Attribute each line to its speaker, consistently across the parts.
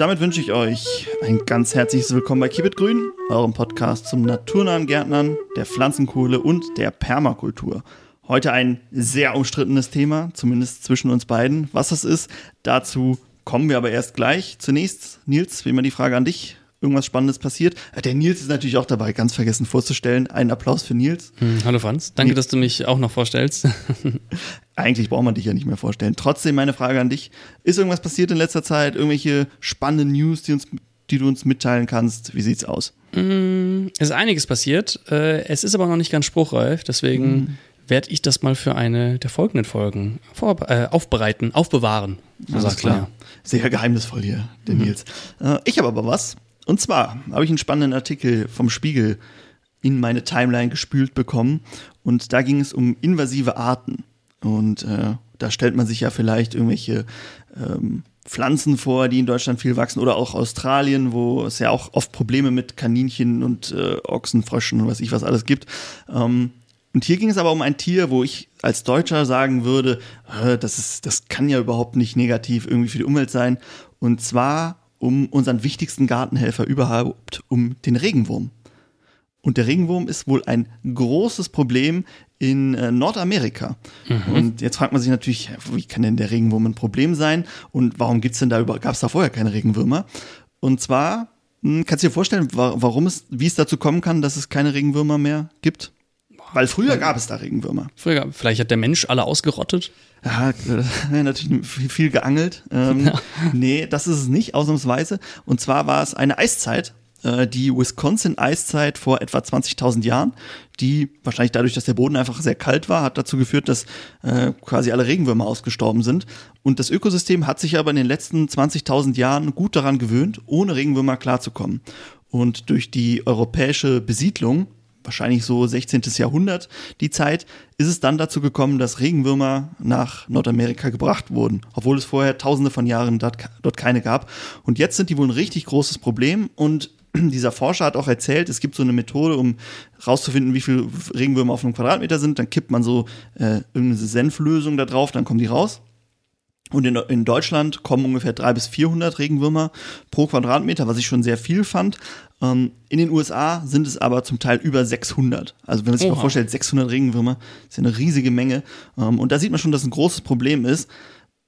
Speaker 1: Damit wünsche ich euch ein ganz herzliches Willkommen bei Keep It Grün, eurem Podcast zum naturnahen Gärtnern, der Pflanzenkohle und der Permakultur. Heute ein sehr umstrittenes Thema, zumindest zwischen uns beiden. Was das ist, dazu kommen wir aber erst gleich. Zunächst, Nils, wie immer die Frage an dich irgendwas Spannendes passiert. Äh, der Nils ist natürlich auch dabei, ganz vergessen vorzustellen. Einen Applaus für Nils.
Speaker 2: Hm, hallo Franz, danke, dass du mich auch noch vorstellst.
Speaker 1: Eigentlich braucht man dich ja nicht mehr vorstellen. Trotzdem meine Frage an dich. Ist irgendwas passiert in letzter Zeit? Irgendwelche spannenden News, die, uns, die du uns mitteilen kannst? Wie sieht's aus?
Speaker 2: Mm, es ist einiges passiert. Äh, es ist aber noch nicht ganz spruchreif, deswegen mm. werde ich das mal für eine der folgenden Folgen äh, aufbereiten, aufbewahren.
Speaker 1: So Alles klar. Sehr geheimnisvoll hier, der mhm. Nils. Äh, ich habe aber was. Und zwar habe ich einen spannenden Artikel vom Spiegel in meine Timeline gespült bekommen. Und da ging es um invasive Arten. Und äh, da stellt man sich ja vielleicht irgendwelche ähm, Pflanzen vor, die in Deutschland viel wachsen oder auch Australien, wo es ja auch oft Probleme mit Kaninchen und äh, Ochsenfröschen und was ich was alles gibt. Ähm, und hier ging es aber um ein Tier, wo ich als Deutscher sagen würde, äh, das, ist, das kann ja überhaupt nicht negativ irgendwie für die Umwelt sein. Und zwar um unseren wichtigsten Gartenhelfer überhaupt, um den Regenwurm. Und der Regenwurm ist wohl ein großes Problem in äh, Nordamerika. Mhm. Und jetzt fragt man sich natürlich, wie kann denn der Regenwurm ein Problem sein? Und warum gibt's denn da über, gab es da vorher keine Regenwürmer? Und zwar, hm, kannst du dir vorstellen, warum es, wie es dazu kommen kann, dass es keine Regenwürmer mehr gibt? Weil früher gab es da Regenwürmer.
Speaker 2: Früher, vielleicht hat der Mensch alle ausgerottet.
Speaker 1: Ja, ja natürlich viel geangelt. Ähm, ja. Nee, das ist es nicht, ausnahmsweise. Und zwar war es eine Eiszeit, äh, die Wisconsin-Eiszeit vor etwa 20.000 Jahren, die wahrscheinlich dadurch, dass der Boden einfach sehr kalt war, hat dazu geführt, dass äh, quasi alle Regenwürmer ausgestorben sind. Und das Ökosystem hat sich aber in den letzten 20.000 Jahren gut daran gewöhnt, ohne Regenwürmer klarzukommen. Und durch die europäische Besiedlung wahrscheinlich so 16. Jahrhundert die Zeit, ist es dann dazu gekommen, dass Regenwürmer nach Nordamerika gebracht wurden, obwohl es vorher tausende von Jahren dort, keine gab. Und jetzt sind die wohl ein richtig großes Problem und dieser Forscher hat auch erzählt, es gibt so eine Methode, um rauszufinden, wie viele Regenwürmer auf einem Quadratmeter sind. Dann kippt man so äh, irgendeine Senflösung da drauf, dann kommen die raus. Und in, in Deutschland kommen ungefähr 300 bis 400 Regenwürmer pro Quadratmeter, was ich schon sehr viel fand. Ähm, in den USA sind es aber zum Teil über 600. Also wenn man sich Oha. mal vorstellt, 600 Regenwürmer, ist ja eine riesige Menge. Ähm, und da sieht man schon, dass ein großes Problem ist.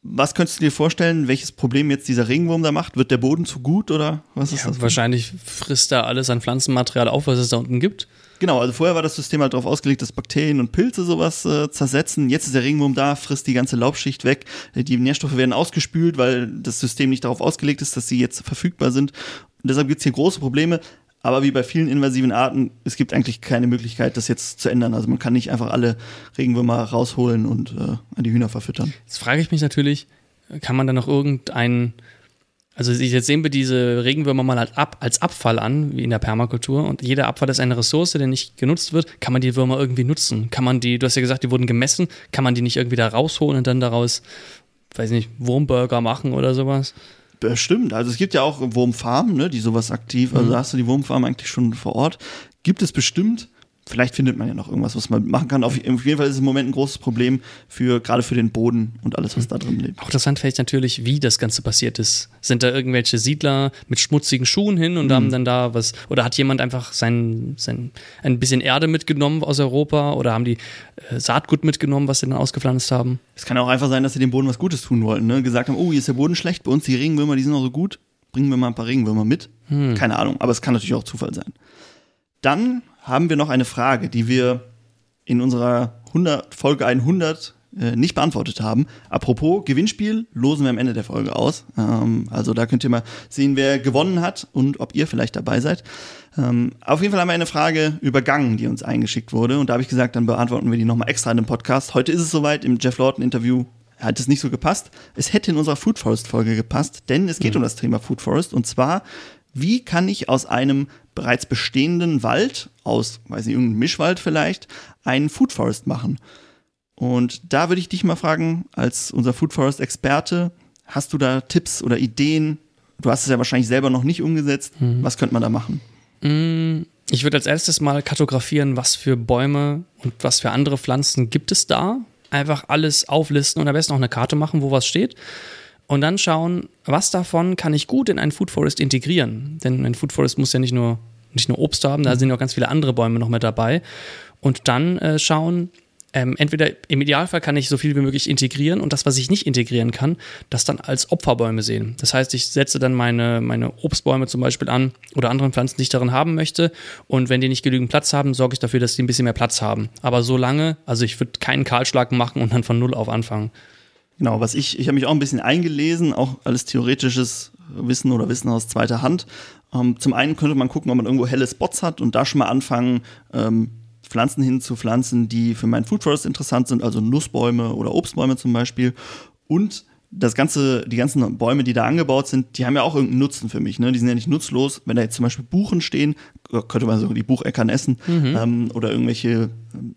Speaker 1: Was könntest du dir vorstellen, welches Problem jetzt dieser Regenwurm da macht? Wird der Boden zu gut oder was ist
Speaker 2: ja,
Speaker 1: das?
Speaker 2: Wahrscheinlich frisst er alles an Pflanzenmaterial auf, was es da unten gibt.
Speaker 1: Genau, also vorher war das System halt darauf ausgelegt, dass Bakterien und Pilze sowas äh, zersetzen. Jetzt ist der Regenwurm da, frisst die ganze Laubschicht weg. Die Nährstoffe werden ausgespült, weil das System nicht darauf ausgelegt ist, dass sie jetzt verfügbar sind. Und deshalb gibt es hier große Probleme. Aber wie bei vielen invasiven Arten, es gibt eigentlich keine Möglichkeit, das jetzt zu ändern. Also man kann nicht einfach alle Regenwürmer rausholen und äh, an die Hühner verfüttern.
Speaker 2: Jetzt frage ich mich natürlich, kann man da noch irgendeinen also jetzt sehen wir diese Regenwürmer mal als, Ab, als Abfall an, wie in der Permakultur. Und jeder Abfall ist eine Ressource, der nicht genutzt wird. Kann man die Würmer irgendwie nutzen? Kann man die, du hast ja gesagt, die wurden gemessen, kann man die nicht irgendwie da rausholen und dann daraus, weiß nicht, Wurmburger machen oder sowas?
Speaker 1: Bestimmt. Also es gibt ja auch Wurmfarmen, ne, die sowas aktiv, also mhm. da hast du die Wurmfarm eigentlich schon vor Ort. Gibt es bestimmt. Vielleicht findet man ja noch irgendwas, was man machen kann. Auf jeden Fall ist es im Moment ein großes Problem für gerade für den Boden und alles, was da drin lebt.
Speaker 2: Auch interessant vielleicht natürlich, wie das Ganze passiert ist. Sind da irgendwelche Siedler mit schmutzigen Schuhen hin und mhm. haben dann da was, oder hat jemand einfach sein, sein ein bisschen Erde mitgenommen aus Europa oder haben die äh, Saatgut mitgenommen, was sie dann ausgepflanzt haben?
Speaker 1: Es kann auch einfach sein, dass sie dem Boden was Gutes tun wollten. Ne? Gesagt haben, oh, hier ist der Boden schlecht, bei uns die Regenwürmer, die sind auch so gut, bringen wir mal ein paar Regenwürmer mit. Hm. Keine Ahnung, aber es kann natürlich auch Zufall sein. Dann haben wir noch eine Frage, die wir in unserer 100, Folge 100 äh, nicht beantwortet haben. Apropos Gewinnspiel, losen wir am Ende der Folge aus. Ähm, also da könnt ihr mal sehen, wer gewonnen hat und ob ihr vielleicht dabei seid. Ähm, auf jeden Fall haben wir eine Frage übergangen, die uns eingeschickt wurde. Und da habe ich gesagt, dann beantworten wir die nochmal extra in dem Podcast. Heute ist es soweit, im Jeff Lawton-Interview hat es nicht so gepasst. Es hätte in unserer Food Forest-Folge gepasst, denn es geht mhm. um das Thema Food Forest. Und zwar, wie kann ich aus einem bereits bestehenden Wald, aus, weiß nicht, irgendeinem Mischwald vielleicht, einen Food Forest machen. Und da würde ich dich mal fragen, als unser Food Forest Experte, hast du da Tipps oder Ideen? Du hast es ja wahrscheinlich selber noch nicht umgesetzt. Mhm. Was könnte man da machen?
Speaker 2: Mm, ich würde als erstes mal kartografieren, was für Bäume und was für andere Pflanzen gibt es da. Einfach alles auflisten und am besten auch eine Karte machen, wo was steht und dann schauen, was davon kann ich gut in einen Food Forest integrieren. Denn ein Food Forest muss ja nicht nur, nicht nur Obst haben, da sind ja auch ganz viele andere Bäume noch mit dabei. Und dann äh, schauen, ähm, entweder im Idealfall kann ich so viel wie möglich integrieren und das, was ich nicht integrieren kann, das dann als Opferbäume sehen. Das heißt, ich setze dann meine, meine Obstbäume zum Beispiel an oder anderen Pflanzen, die ich darin haben möchte. Und wenn die nicht genügend Platz haben, sorge ich dafür, dass die ein bisschen mehr Platz haben. Aber so lange, also ich würde keinen Kahlschlag machen und dann von Null auf anfangen.
Speaker 1: Genau, was ich, ich habe mich auch ein bisschen eingelesen, auch alles theoretisches Wissen oder Wissen aus zweiter Hand. Ähm, zum einen könnte man gucken, ob man irgendwo helle Spots hat und da schon mal anfangen, ähm, Pflanzen hinzupflanzen, die für meinen Food Forest interessant sind, also Nussbäume oder Obstbäume zum Beispiel. Und das ganze, die ganzen Bäume, die da angebaut sind, die haben ja auch irgendeinen Nutzen für mich. Ne? Die sind ja nicht nutzlos. Wenn da jetzt zum Beispiel Buchen stehen, könnte man so die Bucheckern essen mhm. ähm, oder irgendwelche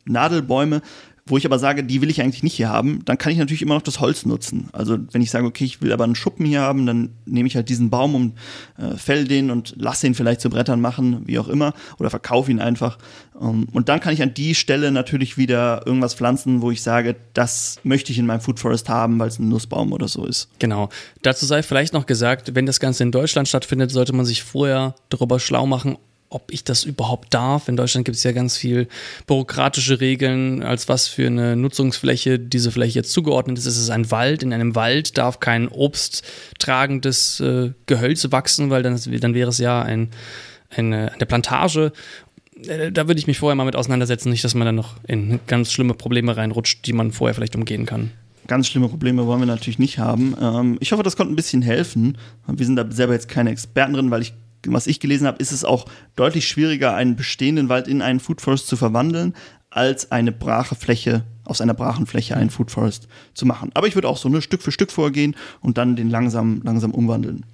Speaker 1: Nadelbäume, wo ich aber sage, die will ich eigentlich nicht hier haben, dann kann ich natürlich immer noch das Holz nutzen. Also wenn ich sage, okay, ich will aber einen Schuppen hier haben, dann nehme ich halt diesen Baum und äh, fäll den und lasse ihn vielleicht zu Brettern machen, wie auch immer, oder verkaufe ihn einfach. Um, ähm, und dann kann ich an die Stelle natürlich wieder irgendwas pflanzen, wo ich sage, das möchte ich in meinem Food Forest haben, weil es ein Nussbaum oder so ist.
Speaker 2: Genau. Dazu sei vielleicht noch gesagt, wenn das Ganze in Deutschland stattfindet, sollte man sich vorher darüber schlau machen, ob ich das überhaupt darf. In Deutschland gibt es ja ganz viel bürokratische Regeln, als was für eine Nutzungsfläche diese Fläche jetzt zugeordnet ist. Es ist ein Wald. In einem Wald darf kein obsttragendes äh, Gehölz wachsen, weil dann, dann wäre es ja ein, eine, eine Plantage. Äh, da würde ich mich vorher mal mit auseinandersetzen, nicht, dass man dann noch in ganz schlimme Probleme reinrutscht, die man vorher vielleicht umgehen kann
Speaker 1: ganz schlimme Probleme wollen wir natürlich nicht haben. Ähm, ich hoffe, das konnte ein bisschen helfen. Wir sind da selber jetzt keine Experten drin, weil ich was ich gelesen habe, ist es auch deutlich schwieriger, einen bestehenden Wald in einen Food Forest zu verwandeln, als eine brache Fläche, aus einer brachen Fläche einen Food Forest zu machen. Aber ich würde auch so eine Stück für Stück vorgehen und dann den langsam, langsam umwandeln.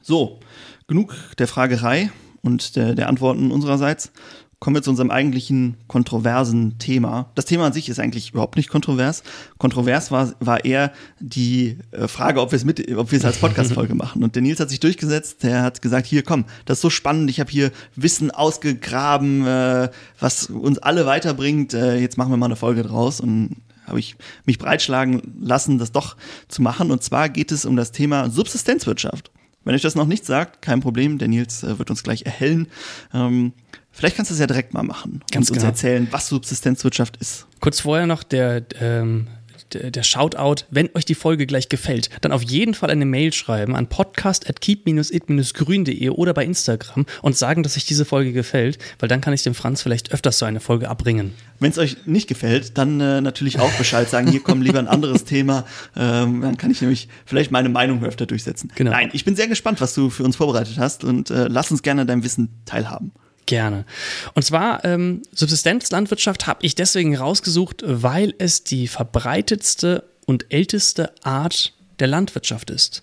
Speaker 1: So, genug der Fragerei und der, der Antworten unsererseits kommen wir zu unserem eigentlichen kontroversen Thema. Das Thema an sich ist eigentlich überhaupt nicht kontrovers. Kontrovers war, war eher die äh, Frage, ob wir es mit, ob wir es als Podcast-Folge machen. Und der Nils hat sich durchgesetzt, der hat gesagt, hier komm, das ist so spannend, ich habe hier Wissen ausgegraben, äh, was uns alle weiterbringt. Äh, jetzt machen wir mal eine Folge draus. Und habe ich mich breitschlagen lassen, das doch zu machen. Und zwar geht es um das Thema Subsistenzwirtschaft. Wenn euch das noch nicht sagt, kein Problem, der Nils äh, wird uns gleich erhellen. Ähm, Vielleicht kannst du es ja direkt mal machen
Speaker 2: Ganz
Speaker 1: und
Speaker 2: uns genau.
Speaker 1: erzählen, was Subsistenzwirtschaft ist.
Speaker 2: Kurz vorher noch der, ähm, der, der Shoutout, wenn euch die Folge gleich gefällt, dann auf jeden Fall eine Mail schreiben an podcast.keep-it-grün.de oder bei Instagram und sagen, dass euch diese Folge gefällt, weil dann kann ich dem Franz vielleicht öfters so eine Folge abbringen.
Speaker 1: Wenn es euch nicht gefällt, dann äh, natürlich auch Bescheid sagen, hier kommt lieber ein anderes Thema, ähm, dann kann ich nämlich vielleicht meine Meinung öfter durchsetzen. Genau. Nein, ich bin sehr gespannt, was du für uns vorbereitet hast und äh, lass uns gerne dein Wissen teilhaben.
Speaker 2: Gerne. Und zwar ähm, Subsistenzlandwirtschaft habe ich deswegen rausgesucht, weil es die verbreitetste und älteste Art der Landwirtschaft ist.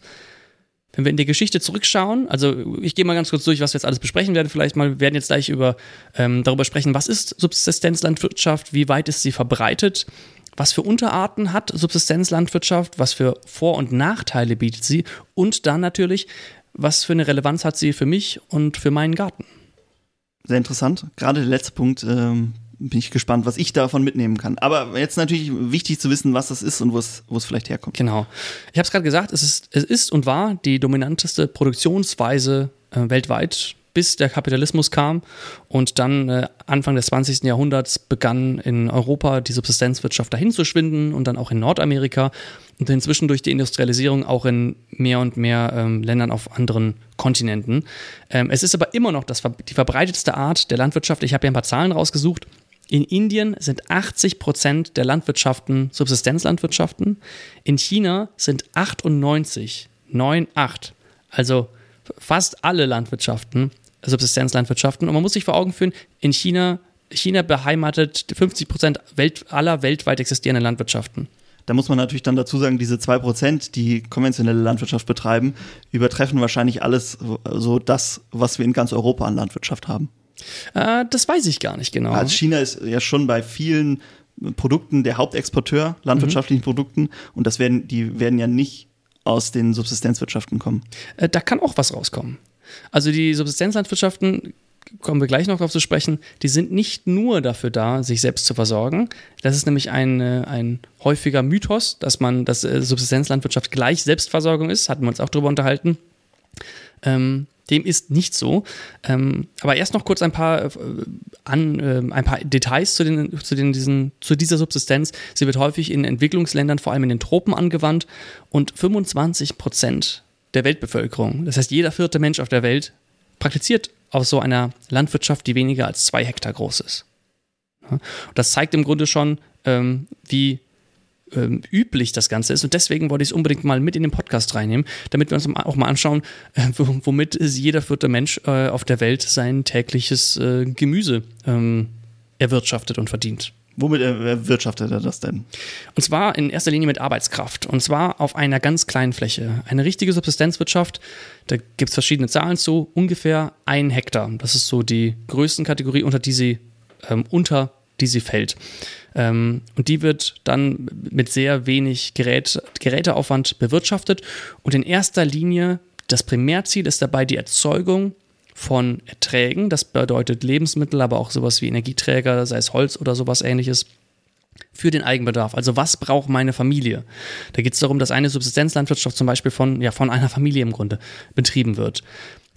Speaker 2: Wenn wir in die Geschichte zurückschauen, also ich gehe mal ganz kurz durch, was wir jetzt alles besprechen werden. Vielleicht mal, wir werden jetzt gleich über, ähm, darüber sprechen, was ist Subsistenzlandwirtschaft, wie weit ist sie verbreitet, was für Unterarten hat Subsistenzlandwirtschaft, was für Vor- und Nachteile bietet sie und dann natürlich, was für eine Relevanz hat sie für mich und für meinen Garten
Speaker 1: sehr interessant. Gerade der letzte Punkt ähm, bin ich gespannt, was ich davon mitnehmen kann. Aber jetzt natürlich wichtig zu wissen, was das ist und wo es, vielleicht herkommt.
Speaker 2: Genau. Ich habe es gerade gesagt, es ist, es ist und war die dominanteste Produktionsweise äh, weltweit bis der Kapitalismus kam und dann äh, Anfang des 20. Jahrhunderts begann in Europa die Subsistenzwirtschaft dahin zu schwinden und dann auch in Nordamerika und inzwischen durch die Industrialisierung auch in mehr und mehr ähm, Ländern auf anderen Kontinenten. Ähm, es ist aber immer noch das, die verbreitetste Art der Landwirtschaft. Ich habe hier ein paar Zahlen rausgesucht. In Indien sind 80 Prozent der Landwirtschaften Subsistenzlandwirtschaften. In China sind 98, 9, 8, also fast alle Landwirtschaften Subsistenzlandwirtschaften. Und man muss sich vor Augen führen, in China, China beheimatet 50 Prozent Welt, aller weltweit existierenden Landwirtschaften.
Speaker 1: Da muss man natürlich dann dazu sagen, diese zwei Prozent, die konventionelle Landwirtschaft betreiben, übertreffen wahrscheinlich alles so das, was wir in ganz Europa an Landwirtschaft haben.
Speaker 2: Äh, das weiß ich gar nicht genau.
Speaker 1: Also China ist ja schon bei vielen Produkten der Hauptexporteur landwirtschaftlichen mhm. Produkten und das werden, die werden ja nicht aus den Subsistenzwirtschaften kommen.
Speaker 2: Äh, da kann auch was rauskommen. Also die Subsistenzlandwirtschaften kommen wir gleich noch darauf zu sprechen, die sind nicht nur dafür da, sich selbst zu versorgen. Das ist nämlich ein, ein häufiger Mythos, dass man, dass äh, Subsistenzlandwirtschaft gleich Selbstversorgung ist, hatten wir uns auch darüber unterhalten. Ähm, dem ist nicht so. Ähm, aber erst noch kurz ein paar, äh, an, äh, ein paar Details zu, den, zu, den, diesen, zu dieser Subsistenz. Sie wird häufig in Entwicklungsländern, vor allem in den Tropen, angewandt und 25 Prozent der Weltbevölkerung, das heißt jeder vierte Mensch auf der Welt, praktiziert auf so einer Landwirtschaft, die weniger als zwei Hektar groß ist. Ja, das zeigt im Grunde schon, ähm, wie ähm, üblich das Ganze ist. Und deswegen wollte ich es unbedingt mal mit in den Podcast reinnehmen, damit wir uns auch mal anschauen, äh, womit jeder vierte Mensch äh, auf der Welt sein tägliches äh, Gemüse ähm, erwirtschaftet und verdient.
Speaker 1: Womit erwirtschaftet er das denn?
Speaker 2: Und zwar in erster Linie mit Arbeitskraft. Und zwar auf einer ganz kleinen Fläche. Eine richtige Subsistenzwirtschaft, da gibt es verschiedene Zahlen zu, ungefähr ein Hektar. Das ist so die Größenkategorie, unter die sie, ähm, unter die sie fällt. Ähm, und die wird dann mit sehr wenig Gerät, Geräteaufwand bewirtschaftet. Und in erster Linie, das Primärziel ist dabei die Erzeugung von Erträgen. Das bedeutet Lebensmittel, aber auch sowas wie Energieträger, sei es Holz oder sowas ähnliches für den Eigenbedarf. Also was braucht meine Familie? Da geht es darum, dass eine Subsistenzlandwirtschaft zum Beispiel von, ja, von einer Familie im Grunde betrieben wird.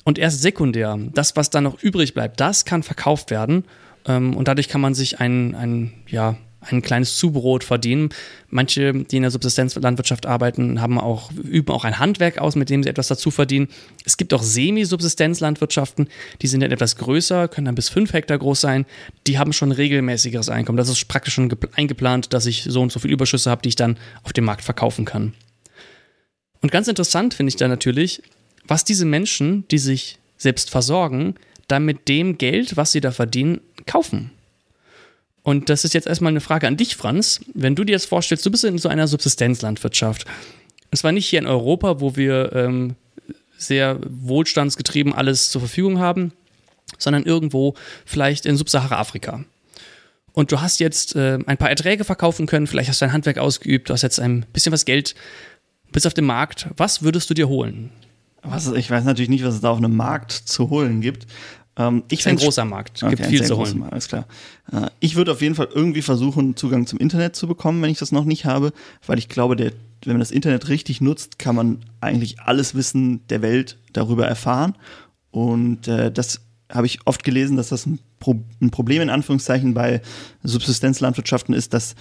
Speaker 2: Und erst sekundär, das, was dann noch übrig bleibt, das kann verkauft werden. Ähm, und dadurch kann man sich ein, ein ja, ein kleines Zubrot verdienen. Manche, die in der Subsistenzlandwirtschaft arbeiten, haben auch, üben auch ein Handwerk aus, mit dem sie etwas dazu verdienen. Es gibt auch Semi-Subsistenzlandwirtschaften, die sind dann etwas größer, können dann bis fünf Hektar groß sein. Die haben schon regelmäßigeres Einkommen. Das ist praktisch schon eingeplant, dass ich so und so viel Überschüsse habe, die ich dann auf dem Markt verkaufen kann. Und ganz interessant finde ich da natürlich, was diese Menschen, die sich selbst versorgen, dann mit dem Geld, was sie da verdienen, kaufen. Und das ist jetzt erstmal eine Frage an dich, Franz. Wenn du dir jetzt vorstellst, du bist in so einer Subsistenzlandwirtschaft. Und zwar nicht hier in Europa, wo wir ähm, sehr wohlstandsgetrieben alles zur Verfügung haben, sondern irgendwo vielleicht in Subsahara-Afrika. Und du hast jetzt äh, ein paar Erträge verkaufen können, vielleicht hast du ein Handwerk ausgeübt, du hast jetzt ein bisschen was Geld, bist auf dem Markt. Was würdest du dir holen?
Speaker 1: Was, ich weiß natürlich nicht, was es da auf einem Markt zu holen gibt.
Speaker 2: Ähm, ich ist ein großer Markt, okay, gibt viel zu holen.
Speaker 1: Markt, alles klar. Äh, ich würde auf jeden Fall irgendwie versuchen, Zugang zum Internet zu bekommen, wenn ich das noch nicht habe, weil ich glaube, der, wenn man das Internet richtig nutzt, kann man eigentlich alles Wissen der Welt darüber erfahren. Und äh, das habe ich oft gelesen, dass das ein, Pro ein, Problem in Anführungszeichen bei Subsistenzlandwirtschaften ist, dass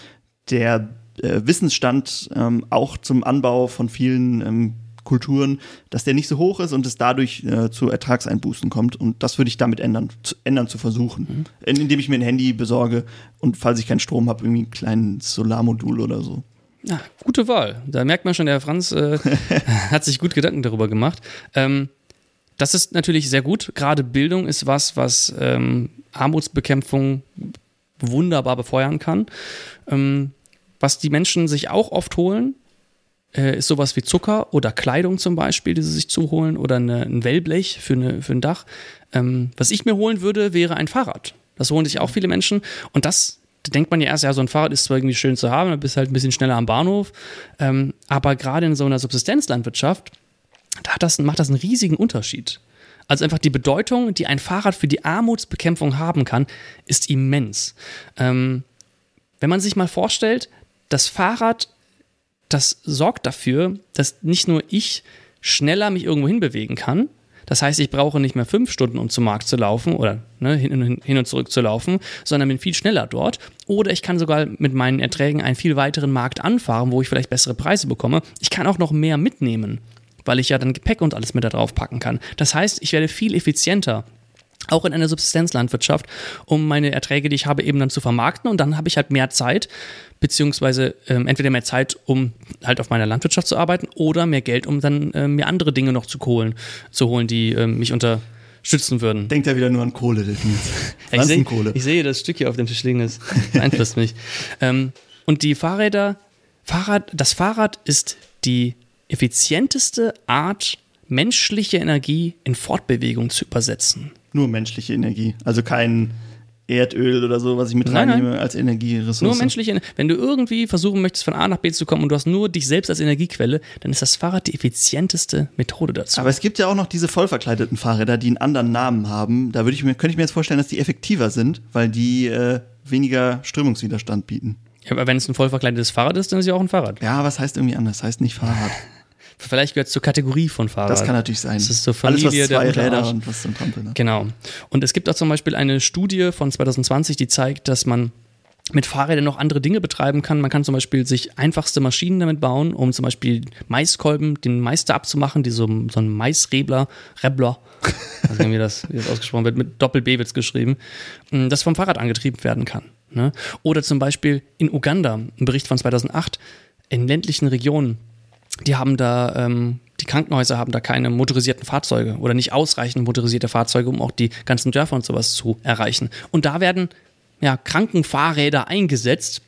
Speaker 1: der äh, Wissensstand ähm, auch zum Anbau von vielen ähm, Kulturen, dass der nicht so hoch ist und es dadurch äh, zu Ertragseinbußen kommt. Und das würde ich damit ändern, zu, ändern zu versuchen. Mhm. Indem ich mir ein Handy besorge und falls ich keinen Strom habe, irgendwie ein kleines Solarmodul oder so.
Speaker 2: Ja, gute Wahl. Da merkt man schon, der Franz äh, hat sich gut Gedanken darüber gemacht. Ähm, das ist natürlich sehr gut. Gerade Bildung ist was, was ähm, Armutsbekämpfung wunderbar befeuern kann. Ähm, was die Menschen sich auch oft holen, äh, ist sowas wie Zucker oder Kleidung zum Beispiel, die sie sich zuholen oder eine, ein Wellblech für, eine, für ein Dach. Ähm, was ich mir holen würde, wäre ein Fahrrad. Das holen sich auch viele Menschen und das da denkt man ja erst, ja, so ein Fahrrad ist zwar irgendwie schön zu haben, dann bist du halt ein bisschen schneller am Bahnhof, ähm, aber gerade in so einer Subsistenzlandwirtschaft, da das, macht das einen riesigen Unterschied. Also einfach die Bedeutung, die ein Fahrrad für die Armutsbekämpfung haben kann, ist immens. Ähm, wenn man sich mal vorstellt, das Fahrrad das sorgt dafür, dass nicht nur ich schneller mich irgendwo hinbewegen kann, das heißt, ich brauche nicht mehr fünf Stunden, um zum Markt zu laufen oder ne, hin, hin, und zurück zu laufen, sondern bin viel schneller dort. Oder ich kann sogar mit meinen Erträgen einen viel weiteren Markt anfahren, wo ich vielleicht bessere Preise bekomme. Ich kann auch noch mehr mitnehmen, weil ich ja dann Gepäck und alles mit da drauf packen kann. Das heißt, ich werde viel effizienter auch in einer Subsistenzlandwirtschaft, um meine Erträge, die ich habe, eben dann zu vermarkten. Und dann habe ich halt mehr Zeit, beziehungsweise ähm, entweder mehr Zeit, um halt auf meiner Landwirtschaft zu arbeiten oder mehr Geld, um dann äh, mir andere Dinge noch zu holen, zu holen, die äh, mich unterstützen würden.
Speaker 1: Denkt ja wieder nur an Kohle,
Speaker 2: ich, seh, ich sehe das Stück hier auf dem Tisch liegen, das beeinflusst mich. Ähm, und die Fahrräder, Fahrrad, das Fahrrad ist die effizienteste Art, menschliche Energie in Fortbewegung zu übersetzen
Speaker 1: nur menschliche Energie. Also kein Erdöl oder so, was ich mit
Speaker 2: Nein,
Speaker 1: reinnehme als Energieressource.
Speaker 2: Nur menschliche, wenn du irgendwie versuchen möchtest, von A nach B zu kommen und du hast nur dich selbst als Energiequelle, dann ist das Fahrrad die effizienteste Methode dazu.
Speaker 1: Aber es gibt ja auch noch diese vollverkleideten Fahrräder, die einen anderen Namen haben. Da würde ich mir, könnte ich mir jetzt vorstellen, dass die effektiver sind, weil die äh, weniger Strömungswiderstand bieten.
Speaker 2: Ja, aber wenn es ein voll verkleidetes Fahrrad ist, dann ist es ja auch ein Fahrrad.
Speaker 1: Ja, was heißt irgendwie anders? Heißt nicht Fahrrad.
Speaker 2: Vielleicht gehört es zur Kategorie von Fahrrad.
Speaker 1: Das kann natürlich sein.
Speaker 2: Das ist so
Speaker 1: Alles,
Speaker 2: Familie
Speaker 1: was
Speaker 2: der
Speaker 1: zwei
Speaker 2: Unterarsch.
Speaker 1: Räder und was zum Trampeln. hat.
Speaker 2: Genau. Und es gibt auch zum Beispiel eine Studie von 2020, die zeigt, dass man mit Fahrrädern noch andere Dinge betreiben kann. Man kann zum Beispiel sich einfachste Maschinen damit bauen, um zum Beispiel Maiskolben, den Meister abzumachen, die so, so ein Maisrebler, Rebler, nicht, wie das, wie das ausgesprochen wird, mit Doppel-B wird es geschrieben, mh, das vom Fahrrad angetrieben werden kann. Ne? Oder zum Beispiel in Uganda, ein Bericht von 2008, in ländlichen Regionen, die haben da, ähm, die Krankenhäuser haben da keine motorisierten Fahrzeuge oder nicht ausreichend motorisierte Fahrzeuge, um auch die ganzen Dörfer und sowas zu erreichen. Und da werden ja, Krankenfahrräder eingesetzt,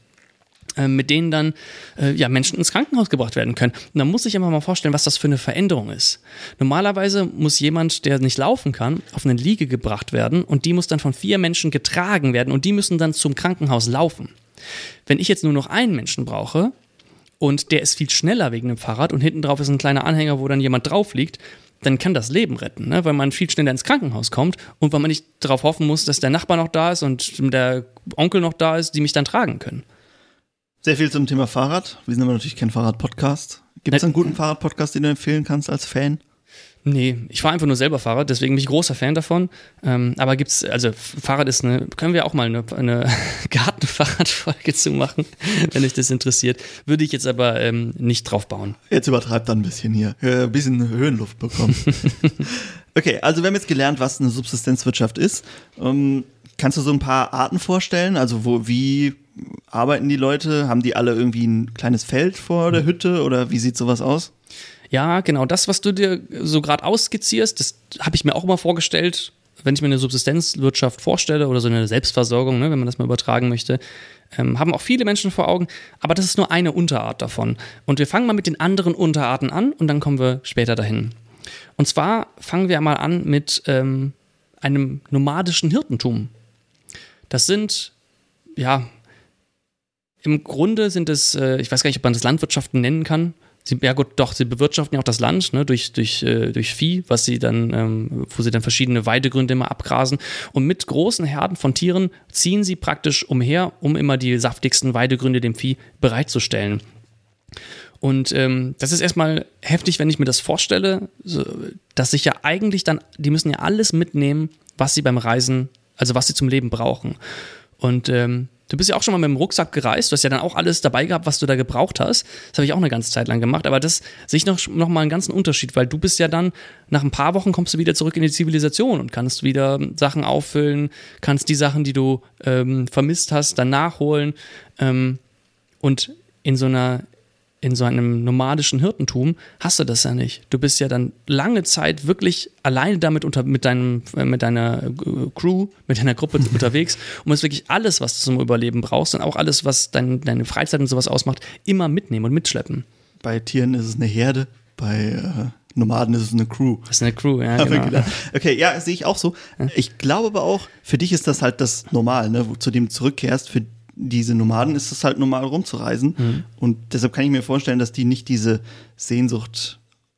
Speaker 2: äh, mit denen dann äh, ja, Menschen ins Krankenhaus gebracht werden können. Und da muss ich einfach mal vorstellen, was das für eine Veränderung ist. Normalerweise muss jemand, der nicht laufen kann, auf eine Liege gebracht werden und die muss dann von vier Menschen getragen werden und die müssen dann zum Krankenhaus laufen. Wenn ich jetzt nur noch einen Menschen brauche und der ist viel schneller wegen dem Fahrrad und hinten drauf ist ein kleiner Anhänger, wo dann jemand drauf liegt, dann kann das Leben retten, ne? weil man viel schneller ins Krankenhaus kommt und weil man nicht darauf hoffen muss, dass der Nachbar noch da ist und der Onkel noch da ist, die mich dann tragen können.
Speaker 1: Sehr viel zum Thema Fahrrad. Wir sind aber natürlich kein Fahrrad-Podcast. Gibt es einen guten Fahrrad-Podcast, den du empfehlen kannst als Fan?
Speaker 2: Nee, ich fahre einfach nur selber Fahrrad, deswegen bin ich großer Fan davon. Ähm, aber gibt's, also Fahrrad ist eine, können wir auch mal eine, eine Gartenfahrradfolge zu machen, wenn euch das interessiert. Würde ich jetzt aber ähm, nicht drauf bauen.
Speaker 1: Jetzt übertreibt er ein bisschen hier. Äh, Ein bisschen Höhenluft bekommen. okay, also wir haben jetzt gelernt, was eine Subsistenzwirtschaft ist. Ähm, kannst du so ein paar Arten vorstellen? Also wo, wie arbeiten die Leute? Haben die alle irgendwie ein kleines Feld vor der Hütte oder wie sieht sowas aus?
Speaker 2: Ja, genau. Das, was du dir so gerade ausskizzierst, das habe ich mir auch immer vorgestellt, wenn ich mir eine Subsistenzwirtschaft vorstelle oder so eine Selbstversorgung, ne, wenn man das mal übertragen möchte, ähm, haben auch viele Menschen vor Augen. Aber das ist nur eine Unterart davon. Und wir fangen mal mit den anderen Unterarten an und dann kommen wir später dahin. Und zwar fangen wir mal an mit ähm, einem nomadischen Hirtentum. Das sind, ja, im Grunde sind es, äh, ich weiß gar nicht, ob man das Landwirtschaften nennen kann. Sie, ja gut, doch, sie bewirtschaften ja auch das Land ne, durch, durch, äh, durch Vieh, was sie dann, ähm, wo sie dann verschiedene Weidegründe immer abgrasen. Und mit großen Herden von Tieren ziehen sie praktisch umher, um immer die saftigsten Weidegründe dem Vieh bereitzustellen. Und ähm, das ist erstmal heftig, wenn ich mir das vorstelle, so, dass sich ja eigentlich dann, die müssen ja alles mitnehmen, was sie beim Reisen, also was sie zum Leben brauchen. Und ähm, du bist ja auch schon mal mit dem Rucksack gereist, du hast ja dann auch alles dabei gehabt, was du da gebraucht hast. Das habe ich auch eine ganze Zeit lang gemacht, aber das sehe ich noch, noch mal einen ganzen Unterschied, weil du bist ja dann, nach ein paar Wochen kommst du wieder zurück in die Zivilisation und kannst wieder Sachen auffüllen, kannst die Sachen, die du ähm, vermisst hast, dann nachholen. Ähm, und in so einer in so einem nomadischen Hirtentum hast du das ja nicht. Du bist ja dann lange Zeit wirklich alleine damit unter, mit, deinem, äh, mit deiner äh, Crew, mit deiner Gruppe unterwegs und musst wirklich alles, was du zum Überleben brauchst und auch alles, was dein, deine Freizeit und sowas ausmacht, immer mitnehmen und mitschleppen.
Speaker 1: Bei Tieren ist es eine Herde, bei äh, Nomaden ist es eine Crew.
Speaker 2: Das ist eine Crew, ja, genau.
Speaker 1: Okay, ja, sehe ich auch so. Ich glaube aber auch, für dich ist das halt das Normal, ne, wo, zu dem du zurückkehrst. Für diese Nomaden ist es halt normal rumzureisen.
Speaker 2: Mhm.
Speaker 1: Und deshalb kann ich mir vorstellen, dass die nicht diese Sehnsucht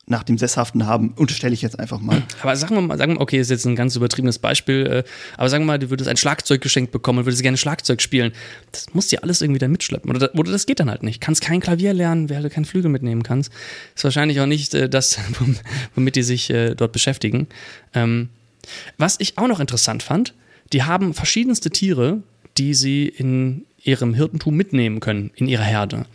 Speaker 1: nach dem Sesshaften haben. Unterstelle ich jetzt einfach mal.
Speaker 2: Aber sagen wir mal, sagen wir, okay, ist jetzt ein ganz übertriebenes Beispiel, äh, aber sagen wir mal, du würdest ein Schlagzeug geschenkt bekommen und würdest gerne Schlagzeug spielen. Das musst du ja alles irgendwie dann mitschleppen. Oder, das- oder das geht dann halt nicht. Kannst kein Klavier lernen, weil du keinen Flügel mitnehmen kannst. Ist wahrscheinlich auch nicht äh, das, wom- womit die sich äh, dort beschäftigen. Ähm, was ich auch noch interessant fand, die haben verschiedenste Tiere, die sie in ihrem Hirtentum mitnehmen können, in ihrer Herde.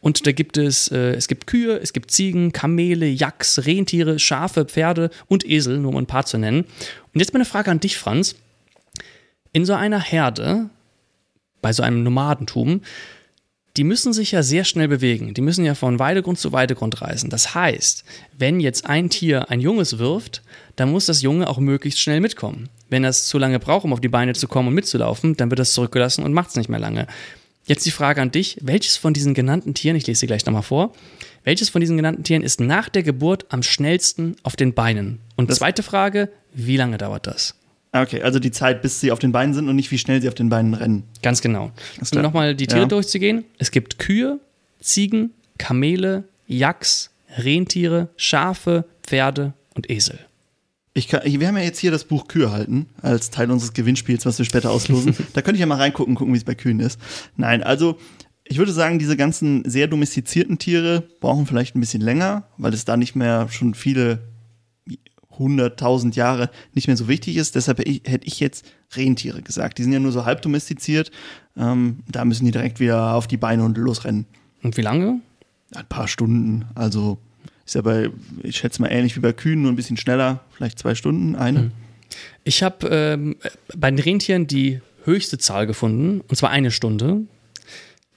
Speaker 2: Und da gibt es, äh, es gibt Kühe, es gibt Ziegen, Kamele, Yaks, Rentiere, Schafe, Pferde und Esel, nur um ein paar zu nennen. Und jetzt meine Frage an dich, Franz. In so einer Herde, bei so einem Nomadentum, die müssen sich ja sehr schnell bewegen. Die müssen ja von Weidegrund zu Weidegrund reisen. Das heißt, wenn jetzt ein Tier ein Junges wirft, dann muss das Junge auch möglichst schnell mitkommen. Wenn es zu lange braucht, um auf die Beine zu kommen und mitzulaufen, dann wird es zurückgelassen und macht es nicht mehr lange. Jetzt die Frage an dich, welches von diesen genannten Tieren, ich lese sie gleich nochmal vor, welches von diesen genannten Tieren ist nach der Geburt am schnellsten auf den Beinen? Und
Speaker 1: Das-
Speaker 2: zweite Frage, wie lange dauert das?
Speaker 1: Okay, also die Zeit, bis sie auf den Beinen sind und nicht wie schnell sie auf den Beinen rennen.
Speaker 2: Ganz genau. Um nochmal die Tiere ja. durchzugehen. Es gibt Kühe, Ziegen, Kamele, Yaks, Rentiere, Schafe, Pferde und Esel.
Speaker 1: Ich kann, wir haben ja jetzt hier das Buch Kühe halten, als Teil unseres Gewinnspiels, was wir später auslosen. da könnte ich ja mal reingucken, gucken, wie es bei Kühen ist. Nein, also ich würde sagen, diese ganzen sehr domestizierten Tiere brauchen vielleicht ein bisschen länger, weil es da nicht mehr schon viele hunderttausend Jahre nicht mehr so wichtig ist. Deshalb hätte ich jetzt Rentiere gesagt. Die sind ja nur so halb domestiziert. Ähm, da müssen die direkt wieder auf die Beine und losrennen.
Speaker 2: Und wie lange?
Speaker 1: Ein paar Stunden. Also ist ja bei, ich schätze mal ähnlich wie bei Kühen, nur ein bisschen schneller, vielleicht zwei Stunden, eine. Hm.
Speaker 2: Ich habe ähm, bei den Rentieren die höchste Zahl gefunden, und zwar eine Stunde.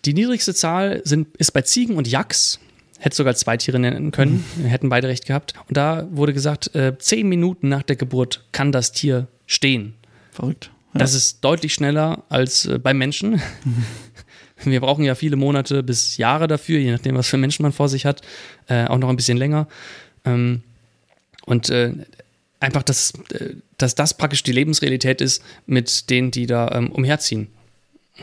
Speaker 2: Die niedrigste Zahl sind, ist bei Ziegen und Yaks. Hätte sogar zwei Tiere nennen können, mhm. hätten beide recht gehabt. Und da wurde gesagt, äh, zehn Minuten nach der Geburt kann das Tier stehen.
Speaker 1: Verrückt.
Speaker 2: Ja. Das ist deutlich schneller als äh, beim Menschen. Mhm. Wir brauchen ja viele Monate bis Jahre dafür, je nachdem, was für Menschen man vor sich hat. Äh, auch noch ein bisschen länger. Ähm, und äh, einfach, dass, äh, dass das praktisch die Lebensrealität ist mit denen, die da ähm, umherziehen.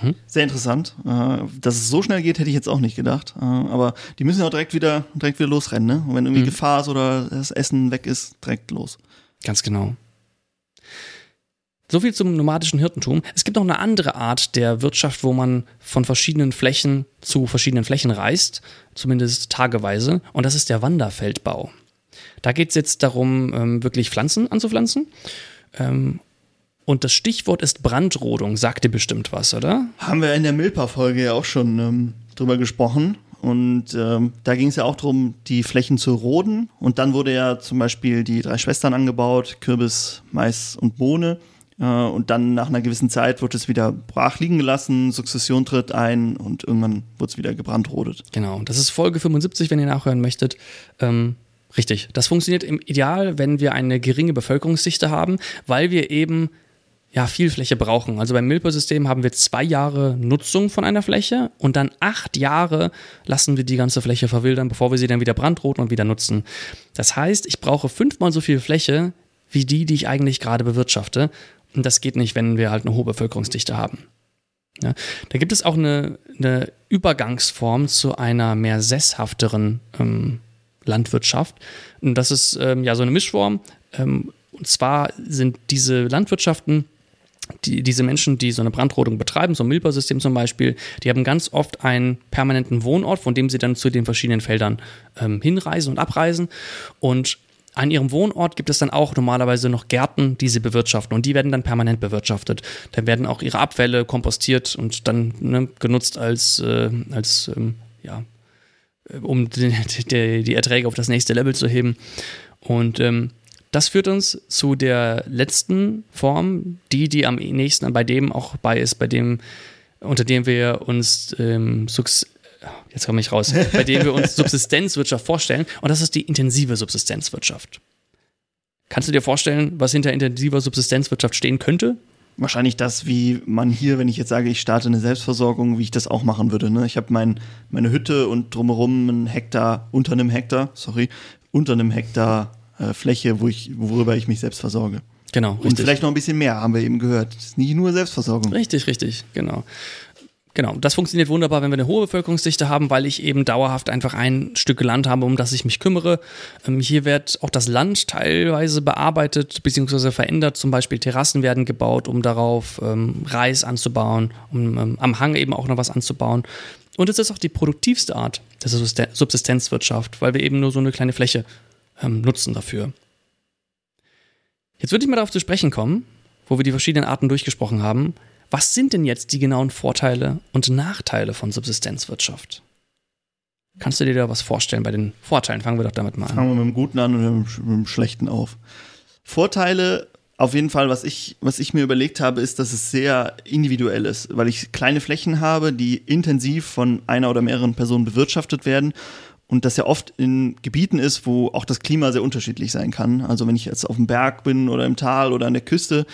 Speaker 1: Mhm. Sehr interessant. Äh, dass es so schnell geht, hätte ich jetzt auch nicht gedacht. Äh, aber die müssen ja auch direkt wieder, direkt wieder losrennen. Ne? Und wenn irgendwie mhm. Gefahr ist oder das Essen weg ist, direkt los.
Speaker 2: Ganz genau. So viel zum nomadischen Hirtentum. Es gibt noch eine andere Art der Wirtschaft, wo man von verschiedenen Flächen zu verschiedenen Flächen reist, zumindest tageweise, und das ist der Wanderfeldbau. Da geht es jetzt darum, ähm, wirklich Pflanzen anzupflanzen. Ähm, und das Stichwort ist Brandrodung. Sagt dir bestimmt was, oder?
Speaker 1: Haben wir in der Milpa-Folge ja auch schon ähm, drüber gesprochen. Und ähm, da ging es ja auch darum, die Flächen zu roden. Und dann wurde ja zum Beispiel die drei Schwestern angebaut: Kürbis, Mais und Bohne. Äh, und dann nach einer gewissen Zeit wird es wieder brach liegen gelassen, Sukzession tritt ein und irgendwann wird es wieder gebrandrodet.
Speaker 2: Genau, das ist Folge 75, wenn ihr nachhören möchtet. Ähm, richtig, das funktioniert im Ideal, wenn wir eine geringe Bevölkerungsdichte haben, weil wir eben ja, viel Fläche brauchen. Also beim Milpo-System haben wir zwei Jahre Nutzung von einer Fläche und dann acht Jahre lassen wir die ganze Fläche verwildern, bevor wir sie dann wieder brandroten und wieder nutzen. Das heißt, ich brauche fünfmal so viel Fläche wie die, die ich eigentlich gerade bewirtschafte. Und das geht nicht, wenn wir halt eine hohe Bevölkerungsdichte haben. Ja, da gibt es auch eine, eine, Übergangsform zu einer mehr sesshafteren ähm, Landwirtschaft. Und das ist ähm, ja so eine Mischform. Ähm, und zwar sind diese Landwirtschaften, die, diese Menschen, die so eine Brandrodung betreiben, so ein Milbersystem zum Beispiel, die haben ganz oft einen permanenten Wohnort, von dem sie dann zu den verschiedenen Feldern ähm, hinreisen und abreisen. Und an ihrem Wohnort gibt es dann auch normalerweise noch Gärten, die sie bewirtschaften und die werden dann permanent bewirtschaftet. Dann werden auch ihre Abfälle kompostiert und dann ne, genutzt als, äh, als ähm, ja, äh, um die, die, die, Erträge auf das nächste Level zu heben. Und ähm, das führt uns zu der letzten Form, die, die am nächsten bei dem auch bei ist, bei dem, unter dem wir uns ähm, jetzt komme ich raus, bei dem wir uns Subsistenzwirtschaft vorstellen. Und das ist die intensive Subsistenzwirtschaft. Kannst du dir vorstellen, was hinter intensiver Subsistenzwirtschaft stehen könnte?
Speaker 1: Wahrscheinlich das, wie man hier, wenn ich jetzt sage, ich starte eine Selbstversorgung, wie ich das auch machen würde. Ne? Ich habe mein, meine Hütte und drumherum einen Hektar, unter einem Hektar, sorry, unter einem Hektar äh, Fläche, wo ich, worüber ich mich selbst versorge.
Speaker 2: Genau. Richtig.
Speaker 1: Und vielleicht noch ein bisschen mehr, haben wir eben gehört. Das ist nicht nur Selbstversorgung.
Speaker 2: Richtig, richtig, genau. Genau, das funktioniert wunderbar, wenn wir eine hohe Bevölkerungsdichte haben, weil ich eben dauerhaft einfach ein Stück Land habe, um das ich mich kümmere. Ähm, hier wird auch das Land teilweise bearbeitet bzw. verändert. Zum Beispiel Terrassen werden gebaut, um darauf ähm, Reis anzubauen, um ähm, am Hang eben auch noch was anzubauen. Und es ist auch die produktivste Art der Subsistenzwirtschaft, weil wir eben nur so eine kleine Fläche ähm, nutzen dafür. Jetzt würde ich mal darauf zu sprechen kommen, wo wir die verschiedenen Arten durchgesprochen haben. Was sind denn jetzt die genauen Vorteile und Nachteile von Subsistenzwirtschaft? Kannst du dir da was vorstellen bei den Vorteilen? Fangen wir doch damit mal an.
Speaker 1: Fangen wir mit dem Guten an und mit dem Schlechten auf. Vorteile, auf jeden Fall, was ich, was ich mir überlegt habe, ist, dass es sehr individuell ist, weil ich kleine Flächen habe, die intensiv von einer oder mehreren Personen bewirtschaftet werden und das ja oft in Gebieten ist, wo auch das Klima sehr unterschiedlich sein kann. Also wenn ich jetzt auf dem Berg bin oder im Tal oder an der Küste,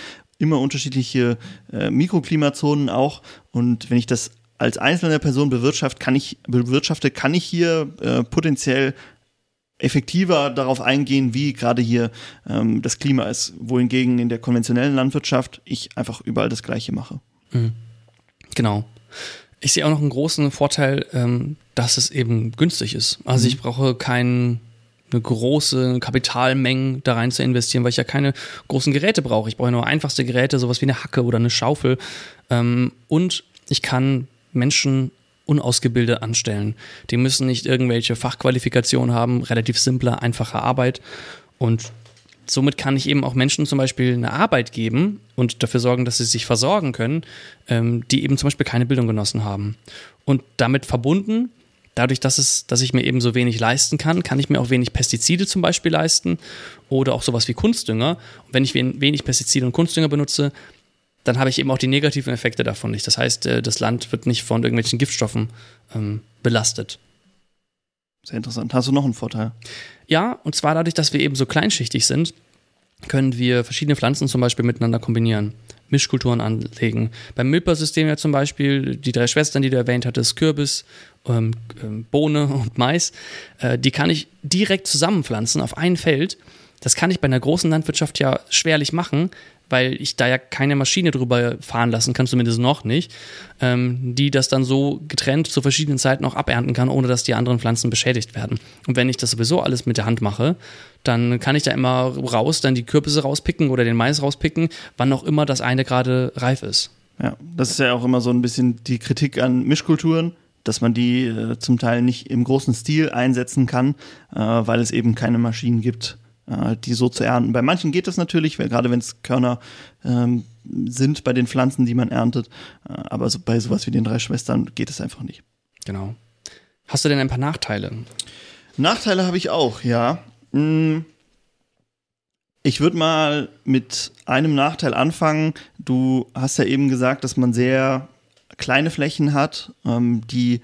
Speaker 1: immer unterschiedliche äh, Mikroklimazonen auch. Und wenn ich das als einzelne Person bewirtschaft, kann ich, bewirtschafte, kann ich hier äh, potenziell effektiver darauf eingehen, wie gerade hier ähm, das Klima ist, wohingegen in der konventionellen Landwirtschaft ich einfach überall das Gleiche mache. Mhm.
Speaker 2: Genau. Ich sehe auch noch einen großen Vorteil, ähm, dass es eben günstig ist. Also mhm. ich brauche keinen eine große Kapitalmengen da rein zu investieren, weil ich ja keine großen Geräte brauche. Ich brauche nur einfachste Geräte, sowas wie eine Hacke oder eine Schaufel. Ähm, und ich kann Menschen unausgebildet anstellen. Die müssen nicht irgendwelche Fachqualifikationen haben, relativ simple, einfache Arbeit. Und somit kann ich eben auch Menschen zum Beispiel eine Arbeit geben und dafür sorgen, dass sie sich versorgen können, ähm, die eben zum Beispiel keine Bildung genossen haben. Und damit verbunden, dadurch, dass, es, dass ich mir eben so wenig leisten kann, kann ich mir auch wenig Pestizide zum Beispiel leisten oder auch sowas wie Kunstdünger. Und wenn ich wenig Pestizide und Kunstdünger benutze, dann habe ich eben auch die negativen Effekte davon nicht. Das heißt, äh, das Land wird nicht von irgendwelchen Giftstoffen ähm, belastet.
Speaker 1: Sehr interessant. Hast du noch einen Vorteil?
Speaker 2: Ja, und zwar dadurch, dass wir eben so kleinschichtig sind, können wir verschiedene Pflanzen zum Beispiel miteinander kombinieren, Mischkulturen anlegen. Beim Milper-System ja zum Beispiel die drei Schwestern, die du erwähnt hattest, Kürbis, ähm, ähm, Bohne und Mais, äh, die kann ich direkt zusammenpflanzen auf ein Feld. Das kann ich bei einer großen Landwirtschaft ja schwerlich machen, weil ich da ja keine Maschine drüber fahren lassen kann, zumindest noch nicht, ähm, die das dann so getrennt zu verschiedenen Zeiten auch abernten kann, ohne dass die anderen Pflanzen beschädigt werden. Und wenn ich das sowieso alles mit der Hand mache, dann kann ich da immer raus, dann die Kürbisse rauspicken oder den Mais rauspicken, wann auch immer das eine gerade reif ist.
Speaker 1: Ja, das ist ja auch immer so ein bisschen die Kritik an Mischkulturen, dass man die äh, zum Teil nicht im großen Stil einsetzen kann, äh, weil es eben keine Maschinen gibt, äh, die so zu ernten. Bei manchen geht das natürlich, weil, gerade wenn es Körner ähm, sind bei den Pflanzen, die man erntet. Äh, aber so, bei sowas wie den drei Schwestern geht es einfach nicht.
Speaker 2: Genau. Hast du denn ein paar Nachteile?
Speaker 1: Nachteile habe ich auch, ja. Hm. Ich würde mal mit einem Nachteil anfangen. Du hast ja eben gesagt, dass man sehr kleine Flächen hat, ähm, die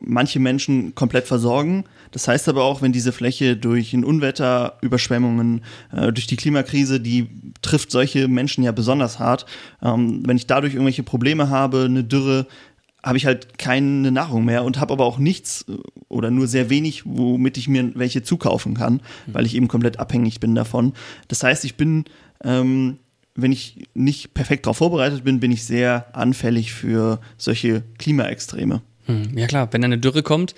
Speaker 1: manche Menschen komplett versorgen. Das heißt aber auch, wenn diese Fläche durch ein Unwetter, Überschwemmungen, äh, durch die Klimakrise, die trifft solche Menschen ja besonders hart. Ähm, wenn ich dadurch irgendwelche Probleme habe, eine Dürre, habe ich halt keine Nahrung mehr und habe aber auch nichts äh, oder nur sehr wenig, womit ich mir welche zukaufen kann, mhm. weil ich eben komplett abhängig bin davon. Das heißt, ich bin, ähm, wenn ich nicht perfekt darauf vorbereitet bin, bin ich sehr anfällig für solche Klimaextreme.
Speaker 2: Hm, ja klar, wenn eine Dürre kommt,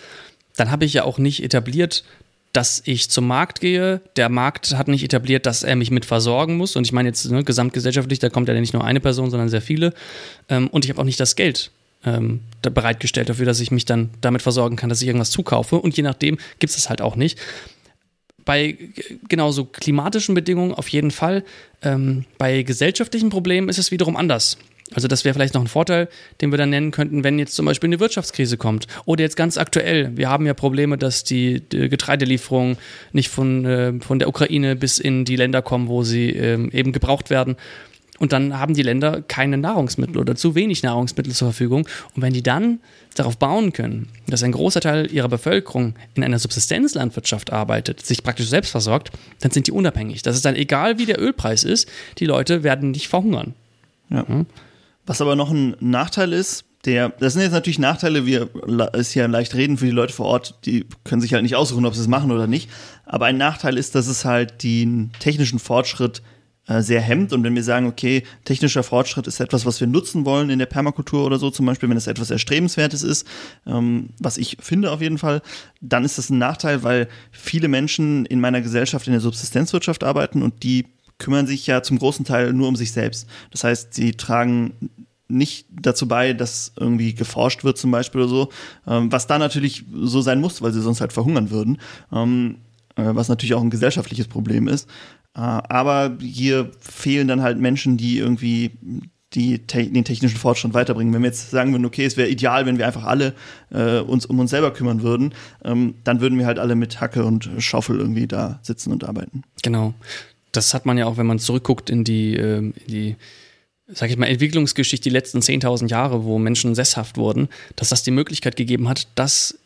Speaker 2: dann habe ich ja auch nicht etabliert, dass ich zum Markt gehe. Der Markt hat nicht etabliert, dass er mich mit versorgen muss. Und ich meine jetzt ne, gesamtgesellschaftlich, da kommt ja nicht nur eine Person, sondern sehr viele. Ähm, und ich habe auch nicht das Geld ähm, bereitgestellt dafür, dass ich mich dann damit versorgen kann, dass ich irgendwas zukaufe. Und je nachdem gibt es das halt auch nicht. Bei genauso klimatischen Bedingungen auf jeden Fall. Ähm, bei gesellschaftlichen Problemen ist es wiederum anders. Also das wäre vielleicht noch ein Vorteil, den wir dann nennen könnten, wenn jetzt zum Beispiel eine Wirtschaftskrise kommt. Oder jetzt ganz aktuell, wir haben ja Probleme, dass die, die Getreidelieferungen nicht von, äh, von der Ukraine bis in die Länder kommen, wo sie äh, eben gebraucht werden. Und dann haben die Länder keine Nahrungsmittel oder zu wenig Nahrungsmittel zur Verfügung. Und wenn die dann darauf bauen können, dass ein großer Teil ihrer Bevölkerung in einer Subsistenzlandwirtschaft arbeitet, sich praktisch selbst versorgt, dann sind die unabhängig. Das ist dann egal, wie der Ölpreis ist, die Leute werden nicht verhungern.
Speaker 1: Ja. Hm? Was aber noch ein Nachteil ist, der, das sind jetzt natürlich Nachteile, wir ist ja leicht reden für die Leute vor Ort, die können sich halt nicht aussuchen, ob sie es machen oder nicht. Aber ein Nachteil ist, dass es halt den technischen Fortschritt äh, sehr hemmt. Und wenn wir sagen, okay, technischer Fortschritt ist etwas, was wir nutzen wollen in der Permakultur oder so, zum Beispiel, wenn es etwas Erstrebenswertes ist, ähm, was ich finde auf jeden Fall, dann ist das ein Nachteil, weil viele Menschen in meiner Gesellschaft in der Subsistenzwirtschaft arbeiten und die kümmern sich ja zum großen Teil nur um sich selbst. Das heißt, sie tragen nicht dazu bei, dass irgendwie geforscht wird zum Beispiel oder so, ähm, was da natürlich so sein muss, weil sie sonst halt verhungern würden, ähm, äh, was natürlich auch ein gesellschaftliches Problem ist. Äh, aber hier fehlen dann halt Menschen, die irgendwie die te den technischen Fortschritt weiterbringen. Wenn wir jetzt sagen würden, okay, es wäre ideal, wenn wir einfach alle äh, uns um uns selber kümmern würden, ähm, dann würden wir halt alle mit Hacke und Schaufel irgendwie da sitzen und arbeiten.
Speaker 2: Genau das hat man ja auch, wenn man zurückguckt in die, äh, in die sag ich mal, Entwicklungsgeschichte, die letzten 10.000 Jahre, wo Menschen sesshaft wurden, dass das die Möglichkeit gegeben hat, dass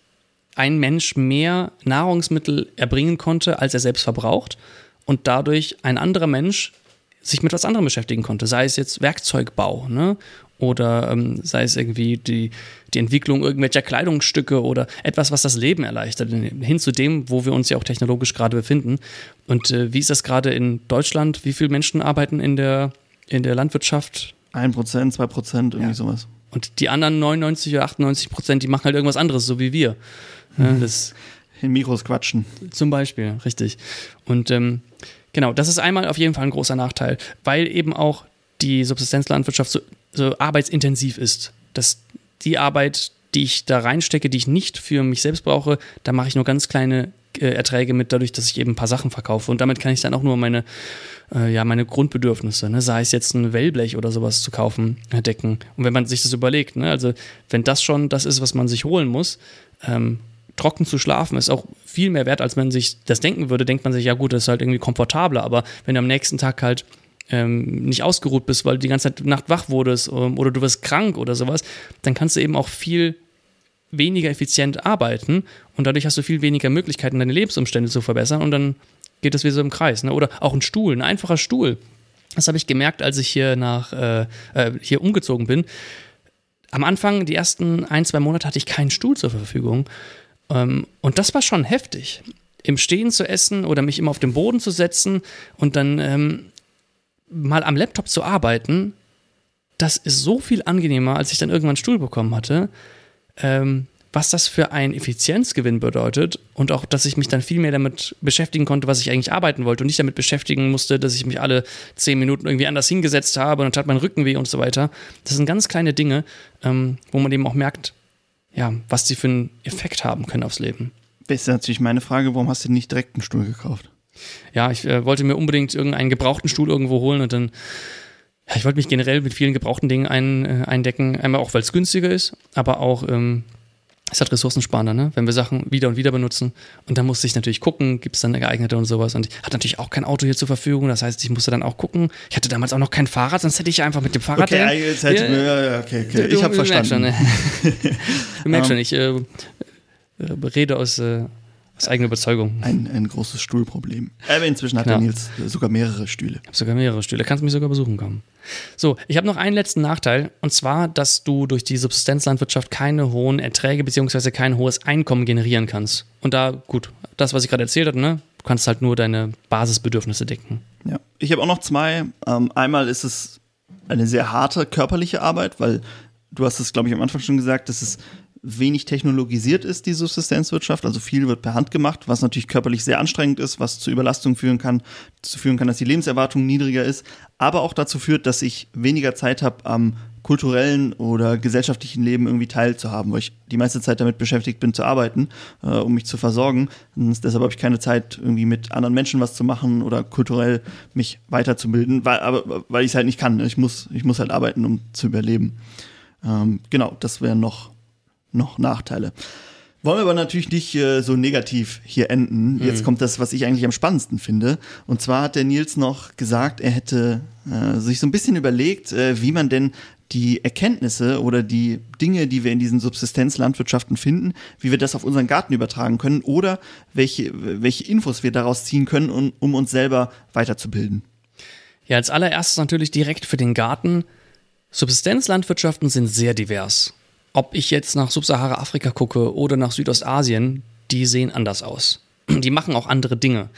Speaker 2: ein Mensch mehr Nahrungsmittel erbringen konnte, als er selbst verbraucht und dadurch ein anderer Mensch sich mit was anderem beschäftigen konnte, sei es jetzt Werkzeugbau ne? Oder ähm, sei es irgendwie die, die Entwicklung irgendwelcher Kleidungsstücke oder etwas, was das Leben erleichtert, hin zu dem, wo wir uns ja auch technologisch gerade befinden. Und äh, wie ist das gerade in Deutschland? Wie viele Menschen arbeiten in der, in der Landwirtschaft?
Speaker 1: Ein Prozent, zwei Prozent, irgendwie ja. sowas.
Speaker 2: Und die anderen 99 oder 98 Prozent, die machen halt irgendwas anderes, so wie wir. Ja,
Speaker 1: mhm. das in Mikros quatschen.
Speaker 2: Zum Beispiel, richtig. Und ähm, genau, das ist einmal auf jeden Fall ein großer Nachteil, weil eben auch die Subsistenzlandwirtschaft so, so arbeitsintensiv ist. Dass die Arbeit, die ich da reinstecke, die ich nicht für mich selbst brauche, da mache ich nur ganz kleine äh, Erträge mit, dadurch, dass ich eben ein paar Sachen verkaufe. Und damit kann ich dann auch nur meine, äh, ja, meine Grundbedürfnisse, ne, sei es jetzt ein Wellblech oder sowas zu kaufen, äh, decken. Und wenn man sich das überlegt, ne, also wenn das schon das ist, was man sich holen muss, ähm, trocken zu schlafen ist auch viel mehr wert, als man sich das denken würde. Denkt man sich, ja gut, das ist halt irgendwie komfortabler, aber wenn du am nächsten Tag halt ähm, nicht ausgeruht bist, weil du die ganze Zeit Nacht wach wurdest ähm, oder du wirst krank oder sowas, dann kannst du eben auch viel weniger effizient arbeiten und dadurch hast du viel weniger Möglichkeiten, deine Lebensumstände zu verbessern und dann geht das wie so im Kreis. Ne? Oder auch ein Stuhl, ein einfacher Stuhl. Das habe ich gemerkt, als ich hier nach äh, äh, hier umgezogen bin. Am Anfang, die ersten ein, zwei Monate, hatte ich keinen Stuhl zur Verfügung. Ähm, und das war schon heftig. Im Stehen zu essen oder mich immer auf den Boden zu setzen und dann ähm, mal am Laptop zu arbeiten, das ist so viel angenehmer, als ich dann irgendwann einen Stuhl bekommen hatte. Ähm, was das für einen Effizienzgewinn bedeutet und auch, dass ich mich dann viel mehr damit beschäftigen konnte, was ich eigentlich arbeiten wollte und nicht damit beschäftigen musste, dass ich mich alle zehn Minuten irgendwie anders hingesetzt habe und dann tat mein Rücken weh und so weiter. Das sind ganz kleine Dinge, ähm, wo man eben auch merkt, ja, was die für einen Effekt haben können aufs Leben.
Speaker 1: Das ist natürlich meine Frage, warum hast du nicht direkt einen Stuhl gekauft?
Speaker 2: Ja, ich äh, wollte mir unbedingt irgendeinen gebrauchten Stuhl irgendwo holen und dann, ja, ich wollte mich generell mit vielen gebrauchten Dingen ein, äh, eindecken. Einmal auch, weil es günstiger ist, aber auch, ähm, es hat ressourcensparender, ne? wenn wir Sachen wieder und wieder benutzen. Und dann musste ich natürlich gucken, gibt es dann eine geeignete und sowas. Und ich hatte natürlich auch kein Auto hier zur Verfügung. Das heißt, ich musste dann auch gucken. Ich hatte damals auch noch kein Fahrrad, sonst hätte ich einfach mit dem Fahrrad.
Speaker 1: Okay, jetzt hätte ja, okay, okay. ich habe verstanden. Schon, ne?
Speaker 2: du merkst schon, ich äh, äh, rede aus, äh, aus eigener Überzeugung.
Speaker 1: Ein, ein großes Stuhlproblem. Aber inzwischen hat ja. der Nils sogar mehrere Stühle.
Speaker 2: Ich habe sogar mehrere Stühle. Kannst mich sogar besuchen kommen. So, ich habe noch einen letzten Nachteil. Und zwar, dass du durch die Subsistenzlandwirtschaft keine hohen Erträge bzw. kein hohes Einkommen generieren kannst. Und da, gut, das, was ich gerade erzählt habe, ne? Du kannst halt nur deine Basisbedürfnisse decken.
Speaker 1: Ja, ich habe auch noch zwei. Ähm, einmal ist es eine sehr harte körperliche Arbeit, weil du hast es, glaube ich, am Anfang schon gesagt, dass es wenig technologisiert ist, die Subsistenzwirtschaft. Also viel wird per Hand gemacht, was natürlich körperlich sehr anstrengend ist, was zu Überlastung führen kann, zu führen kann, dass die Lebenserwartung niedriger ist, aber auch dazu führt, dass ich weniger Zeit habe, am kulturellen oder gesellschaftlichen Leben irgendwie teilzuhaben, weil ich die meiste Zeit damit beschäftigt bin zu arbeiten, äh, um mich zu versorgen. Und deshalb habe ich keine Zeit, irgendwie mit anderen Menschen was zu machen oder kulturell mich weiterzubilden, weil, aber, weil ich es halt nicht kann. Ich muss, ich muss halt arbeiten, um zu überleben. Ähm, genau, das wären noch noch Nachteile. Wollen wir aber natürlich nicht äh, so negativ hier enden. Jetzt mhm. kommt das, was ich eigentlich am spannendsten finde. Und zwar hat der Nils noch gesagt, er hätte äh, sich so ein bisschen überlegt, äh, wie man denn die Erkenntnisse oder die Dinge, die wir in diesen Subsistenzlandwirtschaften finden, wie wir das auf unseren Garten übertragen können oder welche, welche Infos wir daraus ziehen können, um, um uns selber weiterzubilden.
Speaker 2: Ja, als allererstes natürlich direkt für den Garten. Subsistenzlandwirtschaften sind sehr divers ob ich jetzt nach Subsahara-Afrika gucke oder nach Südostasien, die sehen anders aus. Die machen auch andere Dinge.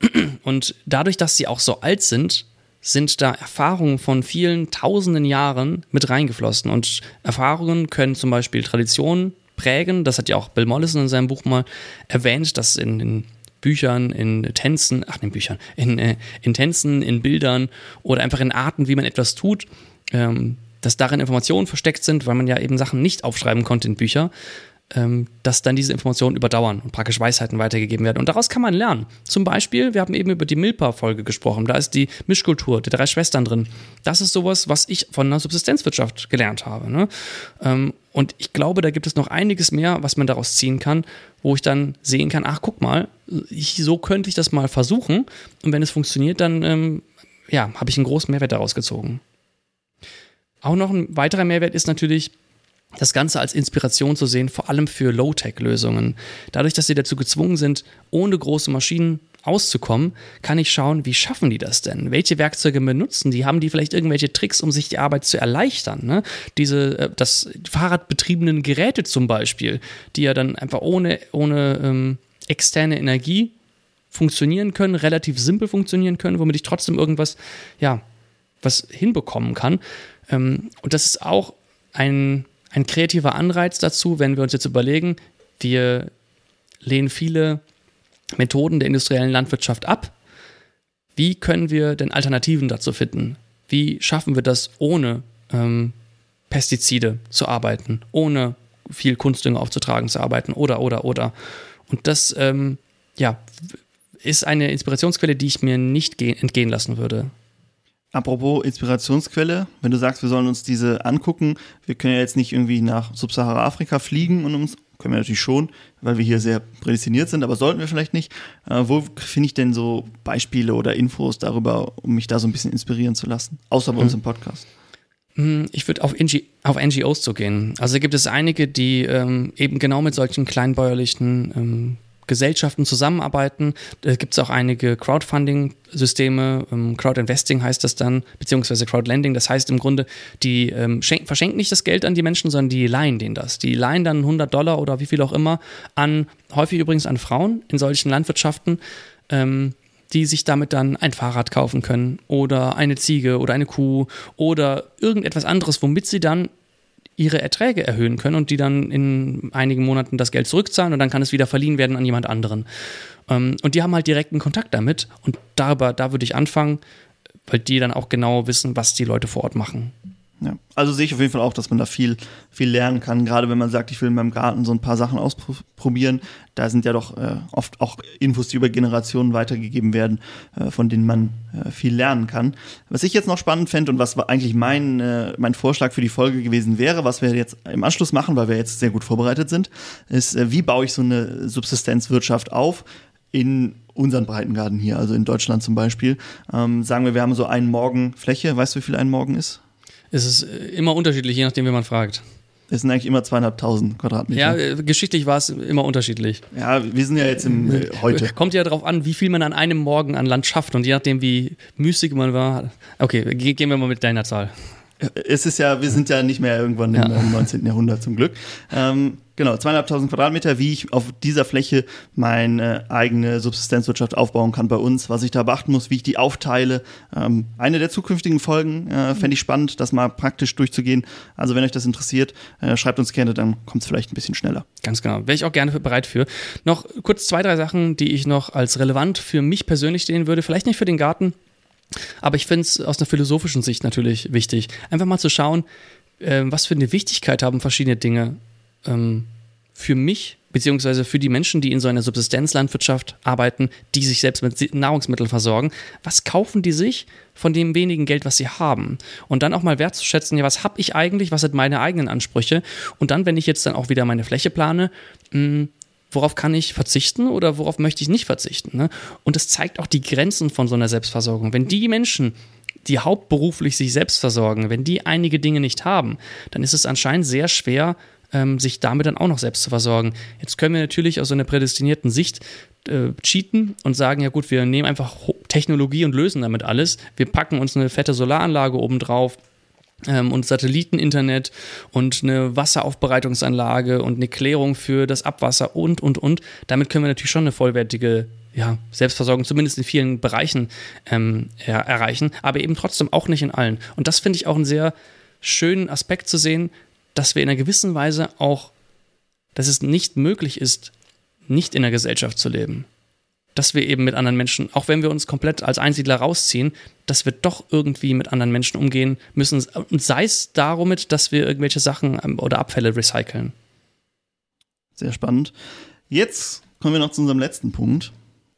Speaker 2: Und dadurch, dass sie auch so alt sind, sind da Erfahrungen von vielen tausenden Jahren mit reingeflossen. Und Erfahrungen können zum Beispiel Traditionen prägen. Das hat ja auch Bill Mollison in seinem Buch mal erwähnt, dass in, in Büchern, in Tänzen, ach in Büchern, in, äh, in Tänzen, in Bildern oder einfach in Arten, wie man etwas tut, ähm, dass darin Informationen versteckt sind, weil man ja eben Sachen nicht aufschreiben konnte in Bücher, ähm, dass dann diese Informationen überdauern und praktisch Weisheiten weitergegeben werden. Und daraus kann man lernen. Zum Beispiel, wir haben eben über die Milpa-Folge gesprochen, da ist die Mischkultur, die drei Schwestern drin. Das ist sowas, was ich von der Subsistenzwirtschaft gelernt habe. Ne? Ähm, und ich glaube, da gibt es noch einiges mehr, was man daraus ziehen kann, wo ich dann sehen kann, ach, guck mal, ich, so könnte ich das mal versuchen. Und wenn es funktioniert, dann ähm, ja, habe ich einen großen Mehrwert daraus gezogen. Auch noch ein weiterer Mehrwert ist natürlich, das Ganze als Inspiration zu sehen, vor allem für Low-Tech-Lösungen. Dadurch, dass sie dazu gezwungen sind, ohne große Maschinen auszukommen, kann ich schauen, wie schaffen die das denn? Welche Werkzeuge benutzen die? Haben die vielleicht irgendwelche Tricks, um sich die Arbeit zu erleichtern? Ne? Diese, äh, das Fahrradbetriebenen Geräte zum Beispiel, die ja dann einfach ohne, ohne ähm, externe Energie funktionieren können, relativ simpel funktionieren können, womit ich trotzdem irgendwas, ja, was hinbekommen kann. Ähm, und das ist auch ein, ein kreativer Anreiz dazu, wenn wir uns jetzt überlegen, wir lehnen viele Methoden der industriellen Landwirtschaft ab. Wie können wir denn Alternativen dazu finden? Wie schaffen wir das, ohne ähm, Pestizide zu arbeiten, ohne viel Kunstdünger aufzutragen zu arbeiten oder, oder, oder. Und das, ähm, ja, ist eine Inspirationsquelle, die ich mir nicht entgehen lassen würde.
Speaker 1: Apropos Inspirationsquelle, wenn du sagst, wir sollen uns diese angucken, wir können ja jetzt nicht irgendwie nach Subsahara-Afrika fliegen und uns, können wir natürlich schon, weil wir hier sehr prädestiniert sind, aber sollten wir vielleicht nicht. Äh, wo finde ich denn so Beispiele oder Infos darüber, um mich da so ein bisschen inspirieren zu lassen? Außer bei mhm. uns im Podcast.
Speaker 2: Hm, ich würde auf, auf NGOs zu gehen. Also gibt es einige, die ähm, eben genau mit solchen kleinbäuerlichen ähm, Gesellschaften zusammenarbeiten. Da gibt es auch einige Crowdfunding-Systeme, ähm, Crowdinvesting heißt das dann, beziehungsweise Crowdlending. Das heißt im Grunde, die ähm, verschenken nicht das Geld an die Menschen, sondern die leihen denen das. Die leihen dann 100 Dollar oder wie viel auch immer an, häufig übrigens an Frauen in solchen Landwirtschaften. Ähm, die sich damit dann ein Fahrrad kaufen können oder eine Ziege oder eine Kuh oder irgendetwas anderes, womit sie dann ihre Erträge erhöhen können und die dann in einigen Monaten das Geld zurückzahlen und dann kann es wieder verliehen werden an jemand anderen. Ähm, und die haben halt direkten Kontakt damit und darüber, da würde ich anfangen, weil die dann auch genau wissen, was die Leute vor Ort machen.
Speaker 1: Ja, also sehe ich auf jeden Fall auch, dass man da viel, viel lernen kann. Gerade wenn man sagt, ich will in meinem Garten so ein paar Sachen ausprobieren, da sind ja doch äh, oft auch Infos, die über Generationen weitergegeben werden, äh, von denen man äh, viel lernen kann. Was ich jetzt noch spannend fände und was eigentlich mein, äh, mein Vorschlag für die Folge gewesen wäre, was wir jetzt im Anschluss machen, weil wir jetzt sehr gut vorbereitet sind, ist, äh, wie baue ich so eine Subsistenzwirtschaft auf in unseren Breitengarten hier, also in Deutschland zum Beispiel. Ähm, sagen wir, wir haben so einen Morgen Fläche. Weißt du, wie viel ein Morgen ist?
Speaker 2: Es ist äh, immer unterschiedlich, je nachdem, wie man fragt.
Speaker 1: Es sind eigentlich immer zweieinhalbtausend Quadratmeter.
Speaker 2: Ja, äh, geschichtlich war es immer unterschiedlich.
Speaker 1: Ja, wir sind ja jetzt im äh, heute.
Speaker 2: Kommt ja darauf an, wie viel man an einem Morgen an Land schafft und je nachdem, wie müßig man war. Okay, gehen wir mal mit deiner Zahl.
Speaker 1: Es ist ja, wir sind ja nicht mehr irgendwann ja. im 19. Jahrhundert zum Glück. Ähm, Genau, zweieinhalbtausend Quadratmeter, wie ich auf dieser Fläche meine eigene Subsistenzwirtschaft aufbauen kann bei uns, was ich da beachten muss, wie ich die aufteile. Ähm, eine der zukünftigen Folgen äh, fände ich spannend, das mal praktisch durchzugehen. Also wenn euch das interessiert, äh, schreibt uns gerne, dann kommt es vielleicht ein bisschen schneller.
Speaker 2: Ganz genau, wäre ich auch gerne bereit für. Noch kurz zwei, drei Sachen, die ich noch als relevant für mich persönlich sehen würde, vielleicht nicht für den Garten, aber ich finde es aus einer philosophischen Sicht natürlich wichtig, einfach mal zu schauen, äh, was für eine Wichtigkeit haben verschiedene Dinge ähm, für mich beziehungsweise für die Menschen, die in so einer Subsistenzlandwirtschaft arbeiten, die sich selbst mit Nahrungsmitteln versorgen, was kaufen die sich von dem wenigen Geld, was sie haben? Und dann auch mal wertzuschätzen, ja, was habe ich eigentlich, was sind meine eigenen Ansprüche? Und dann, wenn ich jetzt dann auch wieder meine Fläche plane, mh, hm, worauf kann ich verzichten oder worauf möchte ich nicht verzichten? Ne? Und das zeigt auch die Grenzen von so einer Selbstversorgung. Wenn die Menschen, die hauptberuflich sich selbst versorgen, wenn die einige Dinge nicht haben, dann ist es anscheinend sehr schwer, ähm, sich damit dann auch noch selbst zu versorgen. Jetzt können wir natürlich aus so einer prädestinierten Sicht äh, cheaten und sagen, ja gut, wir nehmen einfach Technologie und lösen damit alles. Wir packen uns eine fette Solaranlage oben drauf, ähm, und Satelliteninternet und eine Wasseraufbereitungsanlage und eine Klärung für das Abwasser und, und, und. Damit können wir natürlich schon eine vollwertige ja, Selbstversorgung, zumindest in vielen Bereichen ähm, er erreichen, aber eben trotzdem auch nicht in allen. Und das finde ich auch einen sehr schönen Aspekt zu sehen, dass wir in einer gewissen Weise auch, dass es nicht möglich ist, nicht in der Gesellschaft zu leben. Dass wir eben mit anderen Menschen, auch wenn wir uns komplett als Einsiedler rausziehen, dass wir doch irgendwie mit anderen Menschen umgehen müssen. Und sei es darum, dass wir irgendwelche Sachen ähm, oder Abfälle recyceln.
Speaker 1: Sehr spannend. Jetzt kommen wir noch zu unserem letzten Punkt.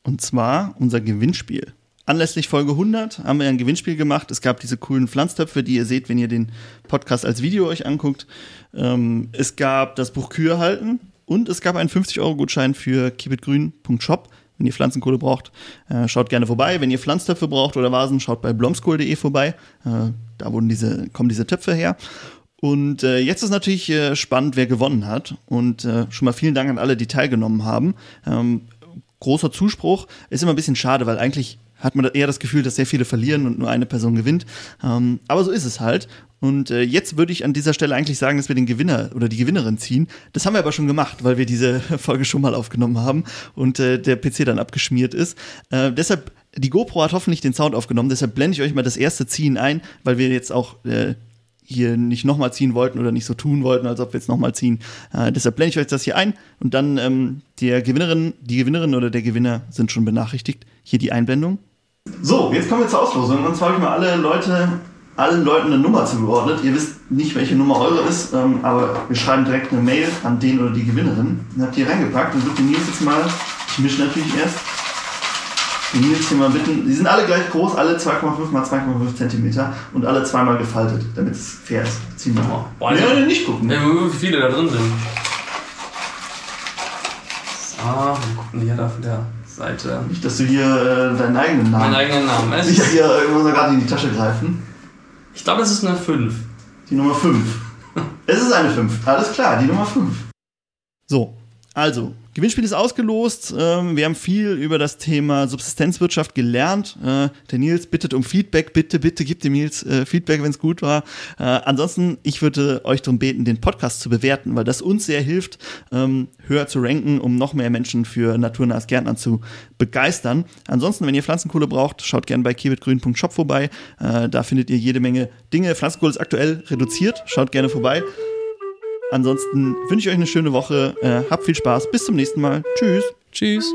Speaker 1: Und zwar unser Gewinnspiel. Anlässlich Folge 100 haben wir ein Gewinnspiel gemacht. Es gab diese coolen Pflanztöpfe, die ihr seht, wenn ihr den Podcast als Video euch anguckt. Ähm, es gab das Buch Kühe halten und es gab einen 50-Euro-Gutschein für keepitgrün.shop. Wenn ihr Pflanzenkohle braucht, äh, schaut gerne vorbei. Wenn ihr Pflanztöpfe braucht oder Vasen, schaut bei blomskohl.de vorbei. Äh, da wurden diese, kommen diese Töpfe her. Und äh, jetzt ist natürlich äh, spannend, wer gewonnen hat. Und äh, schon mal vielen Dank an alle, die teilgenommen haben. Ähm, großer Zuspruch. Ist immer ein bisschen schade, weil eigentlich hat man eher das Gefühl, dass sehr viele verlieren und nur eine Person gewinnt. Ähm, aber so ist es halt. Und äh, jetzt würde ich an dieser Stelle eigentlich sagen, dass wir den Gewinner oder die Gewinnerin ziehen. Das haben wir aber schon gemacht, weil wir diese Folge schon mal aufgenommen haben und äh, der PC dann abgeschmiert ist. Äh, deshalb, die GoPro hat hoffentlich den Sound aufgenommen, deshalb blende ich euch mal das erste Ziehen ein, weil wir jetzt auch äh, hier nicht nochmal ziehen wollten oder nicht so tun wollten, als ob wir jetzt nochmal ziehen. Äh, deshalb blende ich euch das hier ein und dann ähm, der Gewinnerin, die Gewinnerin oder der Gewinner sind schon benachrichtigt. Hier die Einblendung. So, jetzt kommen wir zur Auslosung. Und zwar habe ich mal alle Leute, allen Leuten eine Nummer zugeordnet. Ihr wisst nicht, welche Nummer eure ist, ähm, aber wir schreiben direkt eine Mail an den oder die Gewinnerin. Dann habt ihr reingepackt und wird Nils jetzt mal, ich mische natürlich erst, Nils hier mal bitten. Die sind alle gleich groß, alle 2,5 mal 2,5 Zentimeter und alle zweimal gefaltet, damit es fair ist. Ziehen wir mal.
Speaker 2: Boah, also-
Speaker 1: ja, nicht gucken.
Speaker 2: Ja, wie viele da drin sind. So, wir gucken hier da von der Seite.
Speaker 1: Nicht, dass du hier äh, deinen eigenen Namen.
Speaker 2: Meinen eigenen Namen. Es
Speaker 1: Nicht hier irgendwo gerade in die Tasche greifen.
Speaker 2: ich glaube, das ist eine 5.
Speaker 1: Die Nummer 5. es ist eine 5. Alles klar, die Nummer 5. So, also, Gewinnspiel ist ausgelost. Ähm, wir haben viel über das Thema Subsistenzwirtschaft gelernt. Äh, der Nils bittet um Feedback. Bitte, bitte gebt dem Nils äh, Feedback, wenn es gut war. Äh, ansonsten, ich würde euch darum beten, den Podcast zu bewerten, weil das uns sehr hilft, ähm, höher zu ranken, um noch mehr Menschen für naturnahes Gärtnern zu begeistern. Ansonsten, wenn ihr Pflanzenkohle braucht, schaut gerne bei kiewitgrün.shop vorbei. Da findet ihr jede Menge Dinge. Pflanzenkohle ist aktuell reduziert. Schaut gerne vorbei. Ansonsten wünsche ich euch eine schöne Woche. Äh, habt viel Spaß. Bis zum nächsten Mal. Tschüss.
Speaker 2: Tschüss.